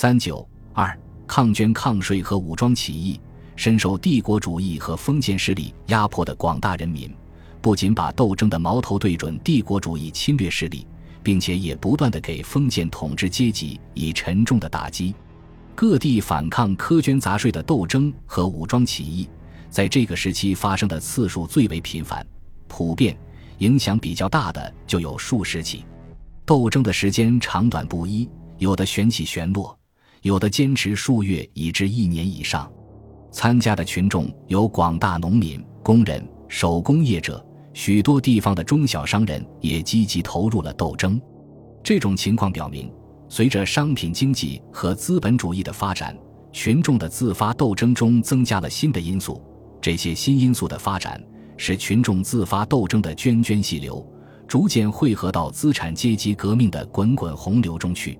三九二抗捐抗税和武装起义，深受帝国主义和封建势力压迫的广大人民，不仅把斗争的矛头对准帝国主义侵略势力，并且也不断的给封建统治阶级以沉重的打击。各地反抗苛捐杂税的斗争和武装起义，在这个时期发生的次数最为频繁、普遍，影响比较大的就有数十起。斗争的时间长短不一，有的旋起旋落，有的坚持数月以至一年以上。参加的群众有广大农民、工人、手工业者，许多地方的中小商人也积极投入了斗争。这种情况表明。随着商品经济和资本主义的发展，群众的自发斗争中增加了新的因素。这些新因素的发展，使群众自发斗争的涓涓细流逐渐汇合到资产阶级革命的滚滚洪流中去。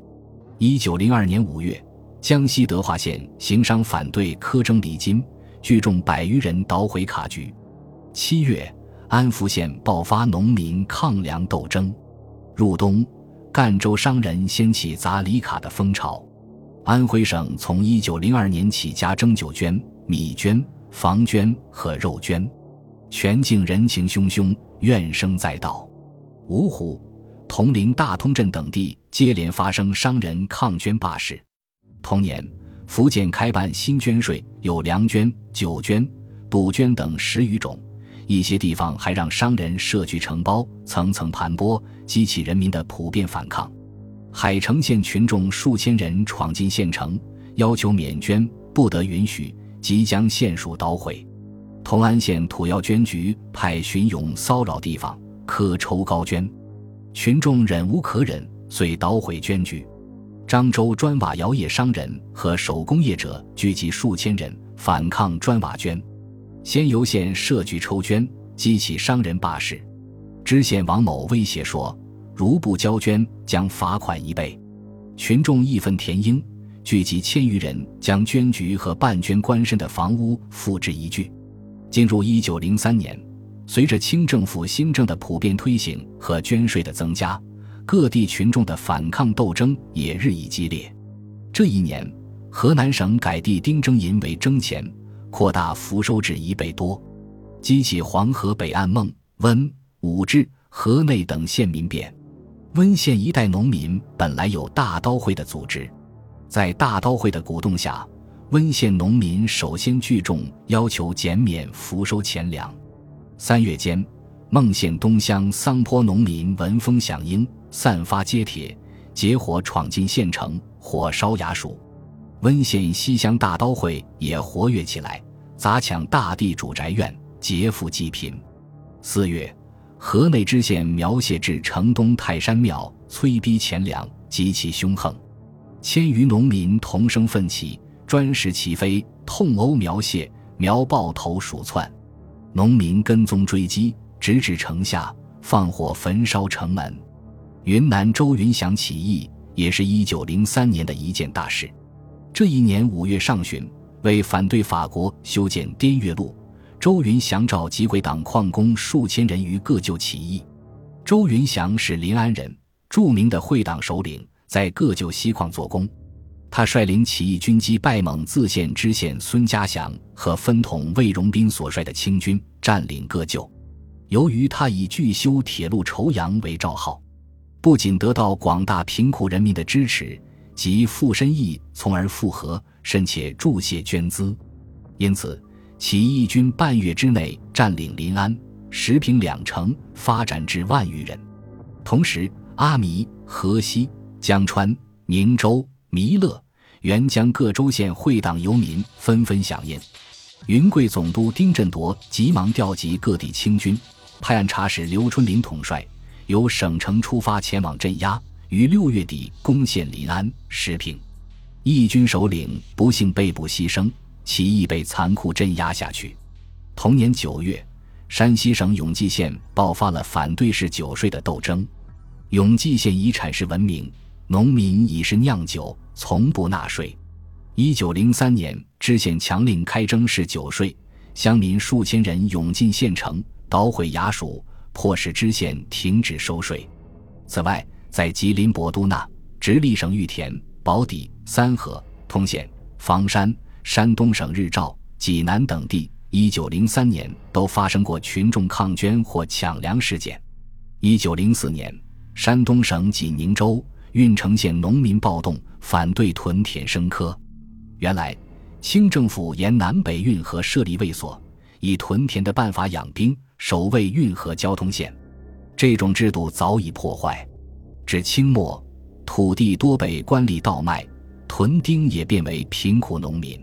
一九零二年五月，江西德化县行商反对苛征礼金，聚众百余人捣毁卡局。七月，安福县爆发农民抗粮斗争。入冬。赣州商人掀起砸礼卡的风潮，安徽省从一九零二年起加征酒捐、米捐、房捐和肉捐，全境人情汹汹，怨声载道。芜湖、铜陵、大通镇等地接连发生商人抗捐罢市。同年，福建开办新捐税，有粮捐、酒捐、赌捐等十余种。一些地方还让商人设局承包，层层盘剥，激起人民的普遍反抗。海城县群众数千人闯进县城，要求免捐，不得允许，即将县署捣毁。同安县土药捐局派巡勇骚扰地方，苛抽高捐，群众忍无可忍，遂捣毁捐局。漳州砖瓦窑业商人和手工业者聚集数千人，反抗砖瓦捐。仙游县设局抽捐，激起商人罢市。知县王某威胁说：“如不交捐，将罚款一倍。”群众义愤填膺，聚集千余人，将捐局和办捐官绅的房屋付之一炬。进入一九零三年，随着清政府新政的普遍推行和捐税的增加，各地群众的反抗斗争也日益激烈。这一年，河南省改地丁征银为征钱。扩大福收至一倍多，激起黄河北岸孟、温、武治、河内等县民变。温县一带农民本来有大刀会的组织，在大刀会的鼓动下，温县农民首先聚众要求减免福收钱粮。三月间，孟县东乡桑坡农民闻风响应，散发揭帖，结伙闯进县城，火烧衙署。温县西乡大刀会也活跃起来，砸抢大地主宅院，劫富济贫。四月，河内知县苗谢至城东泰山庙，催逼钱粮，极其凶横。千余农民同声奋起，砖石齐飞，痛殴苗谢。苗抱头鼠窜，农民跟踪追击，直至城下，放火焚烧城门。云南周云祥起义也是一九零三年的一件大事。这一年五月上旬，为反对法国修建滇越路，周云祥召集鬼党矿工数千人于各就起义。周云祥是临安人，著名的会党首领，在各就西矿做工。他率领起义军击败蒙自县知县孙家祥和分统魏荣斌所率的清军，占领各就。由于他以拒修铁路筹洋为召号，不仅得到广大贫苦人民的支持。即附身义，从而复合，甚且注谢捐资，因此起义军半月之内占领临安、石坪两城，发展至万余人。同时，阿弥、河西、江川、宁州、弥勒、沅江各州县会党游民纷纷响应。云贵总督丁振铎急忙调集各地清军，派按察使刘春林统帅，由省城出发前往镇压。于六月底攻陷临安、石平，义军首领不幸被捕牺牲，起义被残酷镇压下去。同年九月，山西省永济县爆发了反对式酒税的斗争。永济县以产市闻名，农民以是酿酒，从不纳税。一九零三年，知县强令开征式酒税，乡民数千人涌进县城，捣毁衙署，迫使知县停止收税。此外，在吉林博都那、直隶省玉田、宝坻、三河、通县、房山、山东省日照、济南等地，一九零三年都发生过群众抗捐或抢粮事件。一九零四年，山东省济宁州郓城县农民暴动，反对屯田生科。原来，清政府沿南北运河设立卫所，以屯田的办法养兵，守卫运河交通线。这种制度早已破坏。至清末，土地多被官吏倒卖，屯丁也变为贫苦农民。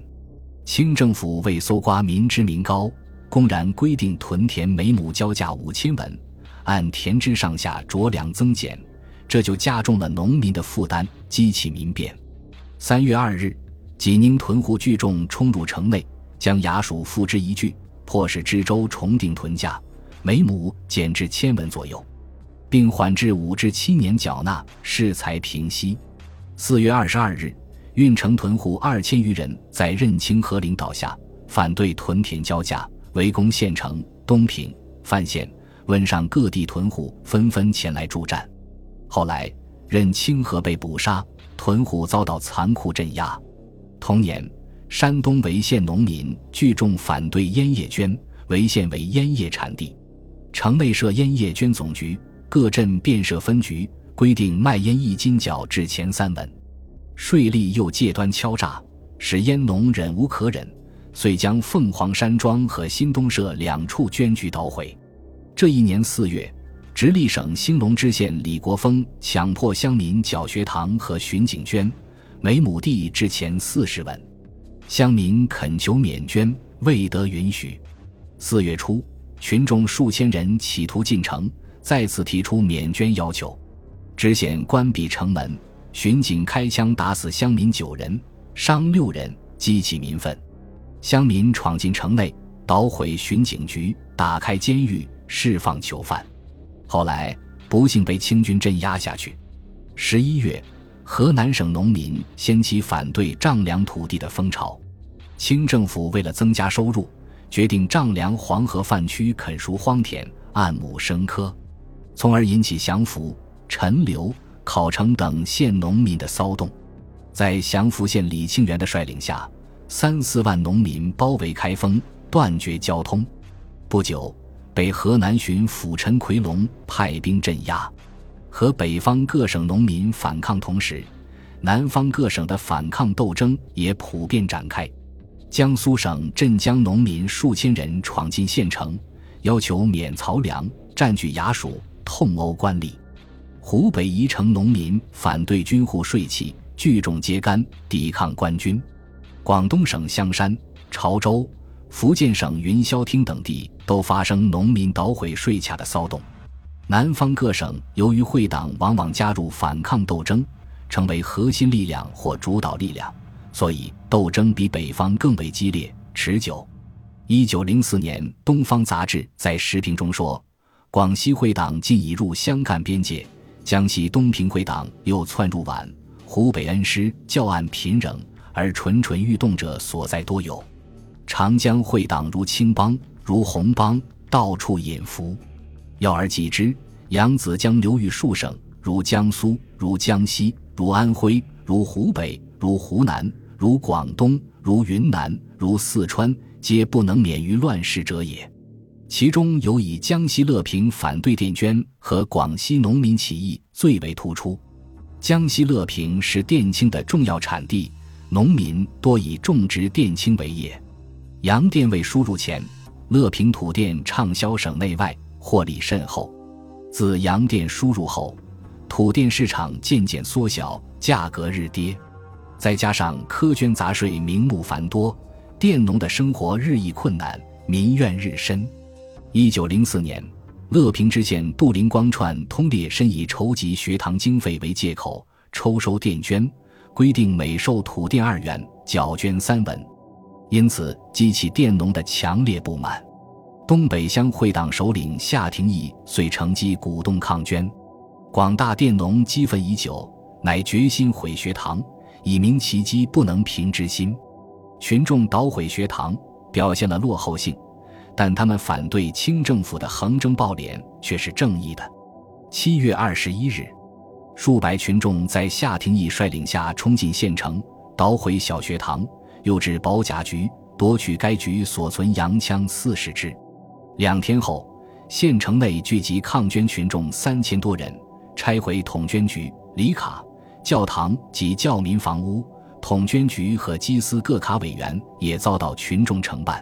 清政府为搜刮民脂民膏，公然规定屯田每亩交价五千文。按田支上下酌量增减，这就加重了农民的负担，激起民变。三月二日，济宁屯户聚众冲入城内，将衙署付之一炬，迫使知州重定屯价，每亩减至千文左右，并缓至五至七年缴纳，事才平息。四月二十二日，运城屯户二千余人在任清河领导下反对屯田交价，围攻县城、东平、范县。汶上各地屯户纷纷前来助战，后来任清河被捕杀，屯户遭到残酷镇压。同年，山东潍县农民聚众反对烟叶捐，潍县为烟叶产地，城内设烟叶捐总局，各镇便设分局，规定卖烟一斤缴至前三文，税吏又借端敲诈，使烟农忍无可忍，遂将凤凰山庄和新东社两处捐局捣毁。这一年四月，直隶省兴隆知县李国峰强迫乡民缴学堂和巡警捐，每亩地至前四十文，乡民恳求免捐，未得允许。四月初，群众数千人企图进城，再次提出免捐要求，知县关闭城门，巡警开枪打死乡民九人，伤六人，激起民愤。乡民闯进城内，捣毁巡警局，打开监狱。释放囚犯，后来不幸被清军镇压下去。十一月，河南省农民掀起反对丈量土地的风潮，清政府为了增加收入，决定丈量黄河泛区垦熟荒田，按亩生科，从而引起祥符、陈留、考城等县农民的骚动。在祥符县李庆元的率领下，三四万农民包围开封，断绝交通。不久。被河南巡抚陈奎龙派兵镇压，和北方各省农民反抗同时，南方各省的反抗斗争也普遍展开。江苏省镇江农民数千人闯进县城，要求免漕粮，占据衙署，痛殴官吏；湖北宜城农民反对军户税契，聚众揭竿，抵抗官军。广东省香山、潮州。福建省云霄厅等地都发生农民捣毁税卡的骚动，南方各省由于会党往往加入反抗斗争，成为核心力量或主导力量，所以斗争比北方更为激烈持久。一九零四年，《东方杂志》在时评中说：“广西会党近已入湘赣边界，江西东平会党又窜入皖，湖北恩施教案频仍，而蠢蠢欲动者所在多有。”长江会党如青帮、如红帮，到处隐伏。要而计之，扬子江流域数省，如江苏、如江西、如安徽、如湖北、如湖南、如广东、如云南、如四川，皆不能免于乱世者也。其中有以江西乐平反对电捐和广西农民起义最为突出。江西乐平是电青的重要产地，农民多以种植电青为业。洋电未输入前，乐平土电畅销省内外，获利甚厚。自洋电输入后，土电市场渐渐缩小，价格日跌。再加上苛捐杂税名目繁多，佃农的生活日益困难，民怨日深。一九零四年，乐平知县杜林光串通烈申以筹集学堂经费为借口，抽收电捐，规定每受土地二元，缴捐三文。因此激起佃农的强烈不满，东北乡会党首领夏廷义遂乘机鼓动抗捐，广大佃农激愤已久，乃决心毁学堂，以明其机不能平之心。群众捣毁学堂，表现了落后性，但他们反对清政府的横征暴敛却是正义的。七月二十一日，数百群众在夏廷义率领下冲进县城，捣毁小学堂，又至保甲局，夺取该局所存洋枪四十支。两天后，县城内聚集抗捐群众三千多人，拆毁统捐局、里卡、教堂及教民房屋。统捐局和基斯各卡委员也遭到群众承办。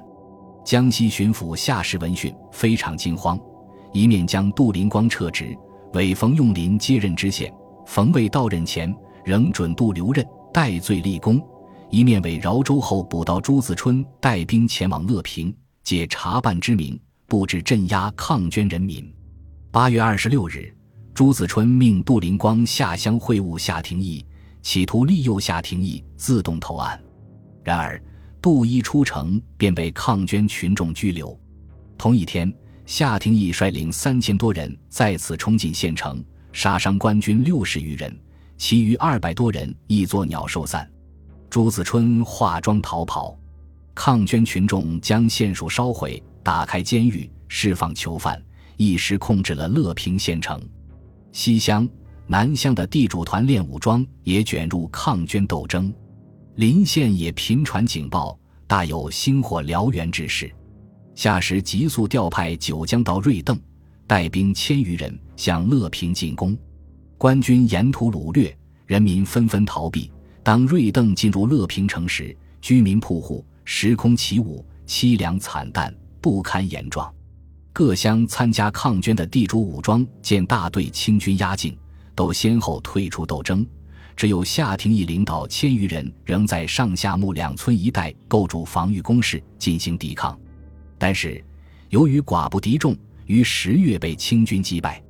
江西巡抚夏氏闻讯非常惊慌，一面将杜林光撤职，委冯用林接任知县。冯未到任前，仍准杜留任，戴罪立功；一面为饶州后补到朱自春带兵前往乐平，借查办之名布置镇压抗捐人民。八月二十六日，朱子春命杜林光下乡会晤夏廷义。企图利诱夏廷义自动投案，然而杜一出城便被抗捐群众拘留。同一天，夏廷义率领三千多人再次冲进县城，杀伤官军六十余人，其余二百多人亦作鸟兽散。朱子春化妆逃跑，抗捐群众将县署烧毁，打开监狱，释放囚犯，一时控制了乐平县城。西乡。南乡的地主团练武装，也卷入抗捐斗争。临县也频传警报，大有星火燎原之势。夏时急速调派九江到瑞邓，带兵千余人向乐平进攻。官军沿途掳掠，人民纷纷逃避。当瑞邓进入乐平城时，居民铺户时空起舞，凄凉惨淡，不堪言状。各乡参加抗捐的地主武装见大队清军压境。都先后退出斗争，只有夏廷义领导千余人仍在上下木两村一带构筑防御工事进行抵抗，但是由于寡不敌众，于十月被清军击败。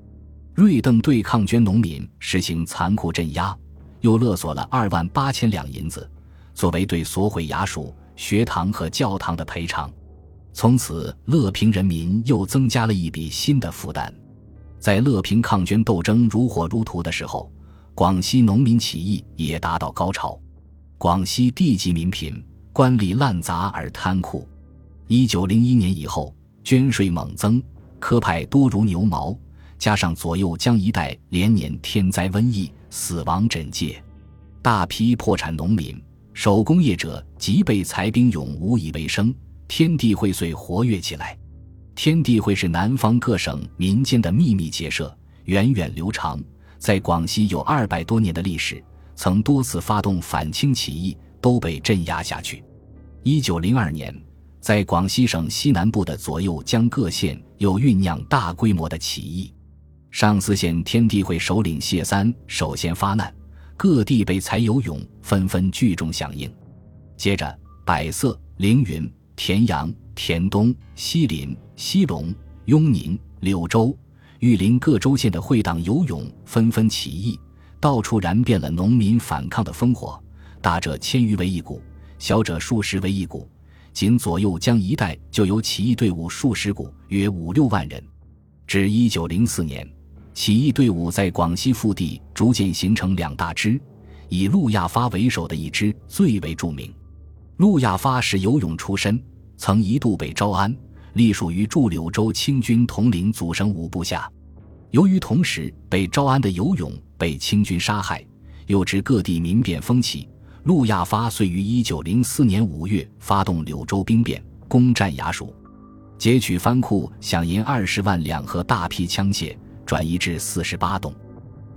瑞邓对抗捐农民实行残酷镇压，又勒索了二万八千两银子，作为对所毁衙署、学堂和教堂的赔偿。从此，乐平人民又增加了一笔新的负担。在乐平抗捐斗争如火如荼的时候，广西农民起义也达到高潮。广西地级民贫，官吏滥杂而贪酷。一九零一年以后，捐税猛增，科派多如牛毛，加上左右江一带连年天灾瘟疫，死亡枕藉，大批破产农民、手工业者即被裁兵俑无以为生，天地会遂活跃起来。天地会是南方各省民间的秘密结社，源远流长，在广西有二百多年的历史，曾多次发动反清起义，都被镇压下去。一九零二年，在广西省西南部的左右江各县又酝酿大规模的起义，上思县天地会首领谢三首先发难，各地被裁有勇纷纷聚众响应，接着百色、凌云、田阳。田东、西林、西隆、雍宁、柳州、玉林各州县的会党游勇纷纷起义，到处燃遍了农民反抗的烽火。大者千余为一股，小者数十为一股。仅左右江一带就有起义队伍数十股，约五六万人。至一九零四年，起义队伍在广西腹地逐渐形成两大支，以陆亚发为首的一支最为著名。陆亚发是游勇出身。曾一度被招安，隶属于驻柳州清军统领祖生武部下。由于同时被招安的游勇被清军杀害，又知各地民变风起，陆亚发遂于一九零四年五月发动柳州兵变，攻占衙署，劫取藩库饷银二十万两和大批枪械，转移至四十八栋。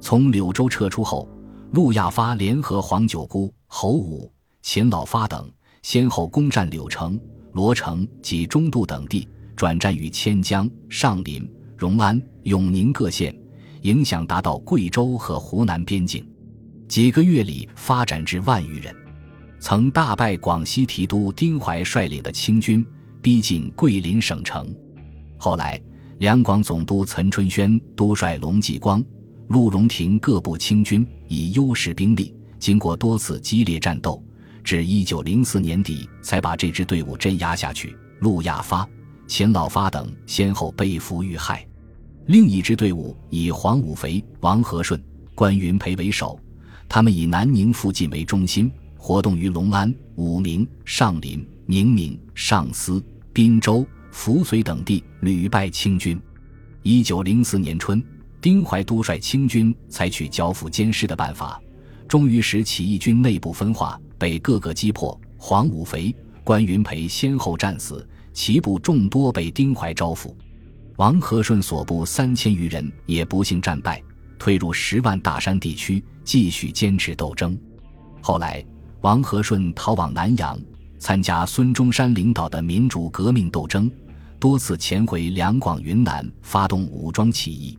从柳州撤出后，陆亚发联合黄九姑、侯武、秦老发等，先后攻占柳城。罗城及中渡等地，转战于千江、上林、荣安、永宁各县，影响达到贵州和湖南边境。几个月里发展至万余人，曾大败广西提督丁怀率领的清军，逼近桂林省城。后来，两广总督岑春轩督率龙继光、陆荣廷各部清军，以优势兵力，经过多次激烈战斗。至一九零四年底，才把这支队伍镇压下去。陆亚发、秦老发等先后被俘遇害。另一支队伍以黄武肥、王和顺、关云培为首，他们以南宁附近为中心，活动于隆安、武宁、上林、宁明、上思、滨州、扶绥等地，屡败清军。一九零四年春，丁怀督率清军采取剿抚监视的办法，终于使起义军内部分化。被各个击破。黄武肥、关云培先后战死，其部众多被丁怀招抚。王和顺所部三千余人也不幸战败，退入十万大山地区，继续坚持斗争。后来，王和顺逃往南阳，参加孙中山领导的民主革命斗争，多次潜回两广、云南，发动武装起义。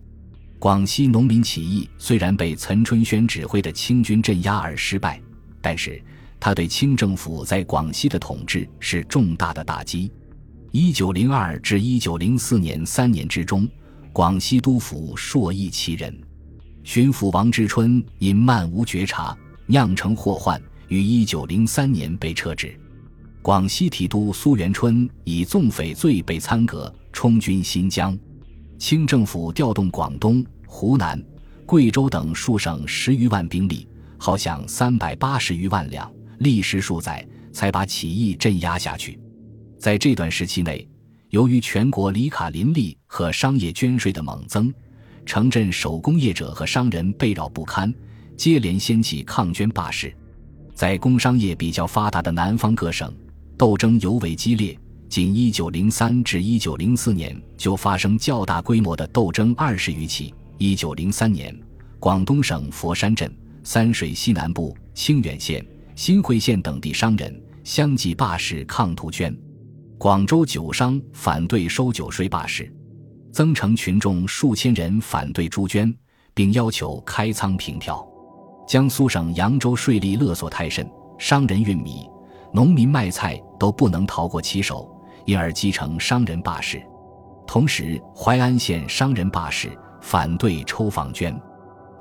广西农民起义虽然被岑春轩指挥的清军镇压而失败，但是他对清政府在广西的统治是重大的打击。一九零二至一九零四年三年之中，广西督府硕益其人，巡抚王之春因漫无觉察，酿成祸患，于一九零三年被撤职。广西提督苏元春以纵匪罪被参革，充军新疆。清政府调动广东、湖南、贵州等数省十余万兵力，耗饷三百八十余万两，历时数载才把起义镇压下去。在这段时期内，由于全国里卡林立和商业捐税的猛增，城镇手工业者和商人被扰不堪，接连掀起抗捐罢市。在工商业比较发达的南方各省，斗争尤为激烈。仅1903至1904年就发生较大规模的斗争二十余起。1903年，广东省佛山镇、三水西南部、清远县、新会县等地商人相继罢市抗图捐。广州酒商反对收酒税罢市，增城群众数千人反对朱捐，并要求开仓平调。江苏省扬州税吏勒索太甚，商人运米、农民卖菜都不能逃过其手，因而积成商人罢市。同时，淮安县商人罢市，反对抽坊捐。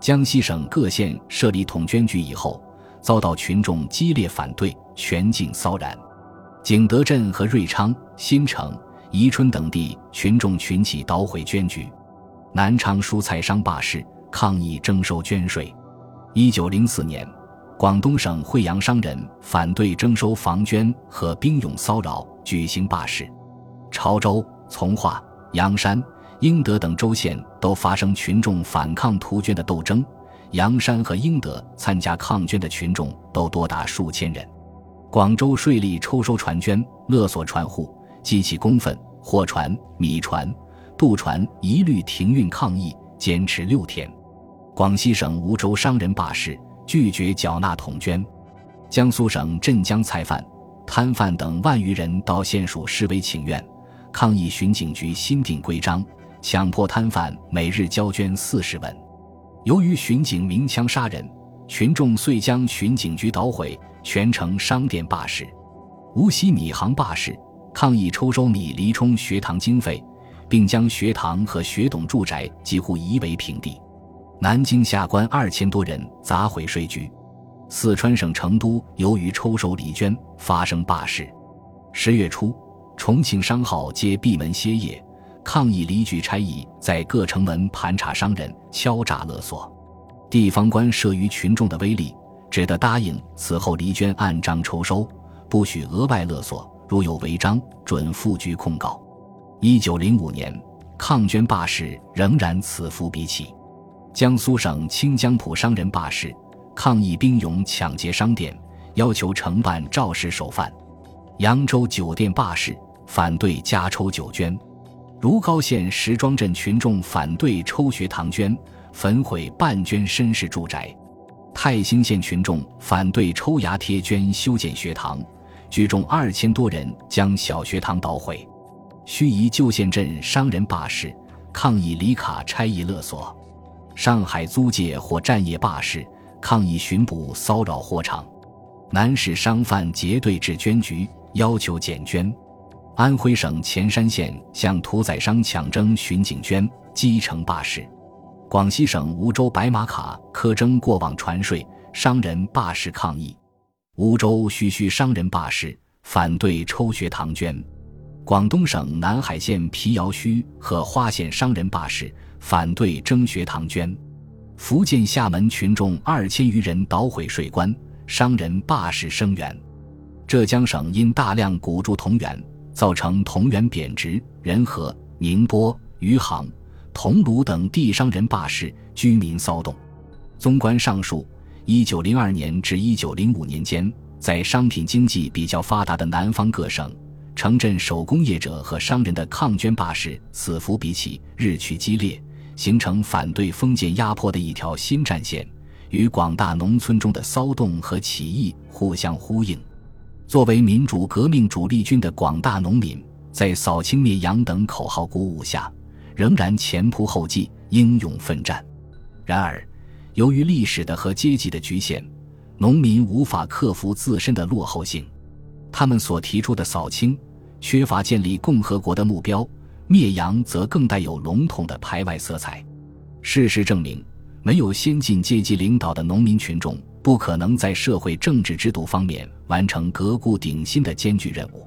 江西省各县设立统捐局以后，遭到群众激烈反对，全境骚然。景德镇和瑞昌、新城、宜春等地群众群起捣毁捐局，南昌蔬菜商罢市抗议征收捐税。一九零四年，广东省惠阳商人反对征收房捐和兵勇骚扰，举行罢市。潮州、从化、阳山、英德等州县都发生群众反抗图捐的斗争，阳山和英德参加抗捐的群众都多达数千人。广州税吏抽收船捐，勒索船户，激起公愤，货船、米船、渡船一律停运抗议，坚持六天。广西省梧州商人罢市，拒绝缴纳统捐。江苏省镇江菜贩、摊贩等万余人到县署示威请愿，抗议巡警局新定规章，强迫摊贩每日交捐四十文。由于巡警鸣枪杀人，群众遂将巡警局捣毁。全城商店罢市，无锡米行罢市，抗议抽收米离充学堂经费，并将学堂和学董住宅几乎夷为平地。南京下关二千多人砸毁税局。四川省成都由于抽收礼捐发生罢市。十月初，重庆商号皆闭门歇业，抗议离局差役在各城门盘查商人，敲诈勒索。地方官慑于群众的威力。只得答应此后黎捐按章抽收，不许额外勒索。如有违章，准复局控告。一九零五年，抗捐罢市仍然此伏彼起。江苏省清江浦商人罢市，抗议兵勇抢劫商店，要求承办肇事首犯。扬州酒店罢市，反对加抽酒捐。如皋县石庄镇群众反对抽学堂捐，焚毁半捐绅士住宅。泰兴县群众反对抽牙贴捐修建学堂，聚众二千多人将小学堂捣毁。盱眙旧县镇商人罢市，抗议里卡差役勒索。上海租界或战业罢市，抗议巡捕骚扰货场。南市商贩结队至捐局，要求减捐。安徽省潜山县向屠宰商抢征巡警捐，基层罢市。广西省梧州白马卡苛征过往船税，商人罢市抗议。梧州徐徐商人罢市，反对抽学堂捐。广东省南海县皮姚墟和花县商人罢市，反对征学堂捐。福建厦门群众二千余人捣毁税关，商人罢市声援。浙江省因大量古铸铜元，造成铜元贬值，仁和、宁波、余杭。桐庐等地商人罢市，居民骚动。纵观上述，一九零二年至一九零五年间，在商品经济比较发达的南方各省，城镇手工业者和商人的抗捐罢市此伏比起日趋激烈，形成反对封建压迫的一条新战线，与广大农村中的骚动和起义互相呼应。作为民主革命主力军的广大农民，在扫清灭洋等口号鼓舞下，仍然前仆后继，英勇奋战。然而，由于历史的和阶级的局限，农民无法克服自身的落后性。他们所提出的扫清，缺乏建立共和国的目标；灭洋则更带有笼统的排外色彩。事实证明，没有先进阶级领导的农民群众。不可能在社会政治制度方面完成革故鼎新的艰巨任务，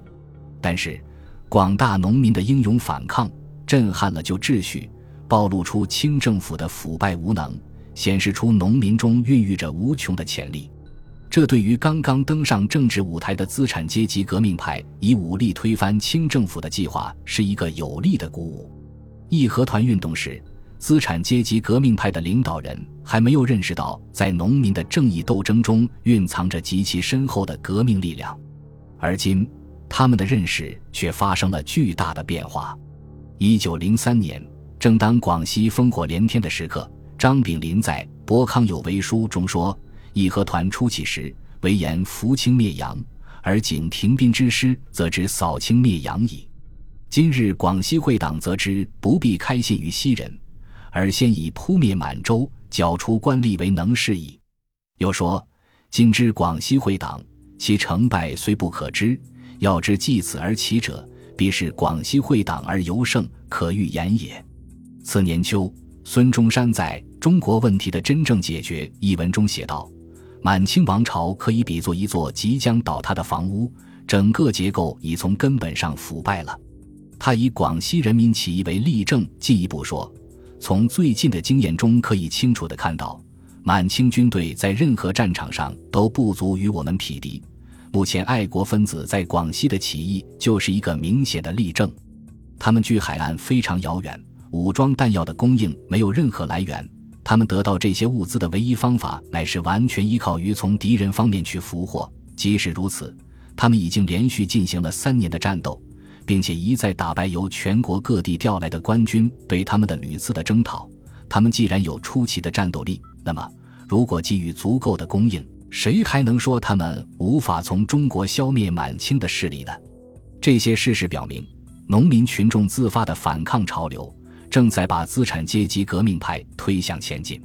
但是广大农民的英勇反抗震撼了旧秩序，暴露出清政府的腐败无能，显示出农民中孕育着无穷的潜力。这对于刚刚登上政治舞台的资产阶级革命派以武力推翻清政府的计划是一个有力的鼓舞。义和团运动时。资产阶级革命派的领导人还没有认识到，在农民的正义斗争中蕴藏着极其深厚的革命力量，而今他们的认识却发生了巨大的变化。一九零三年，正当广西烽火连天的时刻，张炳麟在《博康有为书》中说：“义和团初起时，唯言扶清灭洋，而仅停兵之师，则知扫清灭洋矣。今日广西会党则知不必开信于西人。”而先以扑灭满洲、剿除官吏为能事矣。又说：今之广西会党，其成败虽不可知，要知继此而起者，必是广西会党而尤胜，可预言也。次年秋，孙中山在《中国问题的真正解决》一文中写道：“满清王朝可以比作一座即将倒塌的房屋，整个结构已从根本上腐败了。”他以广西人民起义为例证，进一步说。从最近的经验中可以清楚地看到，满清军队在任何战场上都不足与我们匹敌。目前爱国分子在广西的起义就是一个明显的例证。他们距海岸非常遥远，武装弹药的供应没有任何来源，他们得到这些物资的唯一方法乃是完全依靠于从敌人方面去俘获。即使如此，他们已经连续进行了三年的战斗。并且一再打败由全国各地调来的官军对他们的屡次的征讨。他们既然有出奇的战斗力，那么如果给予足够的供应，谁还能说他们无法从中国消灭满清的势力呢？这些事实表明，农民群众自发的反抗潮流正在把资产阶级革命派推向前进。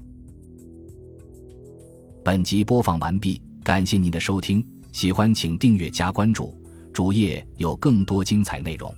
本集播放完毕，感谢您的收听，喜欢请订阅加关注。主页有更多精彩内容。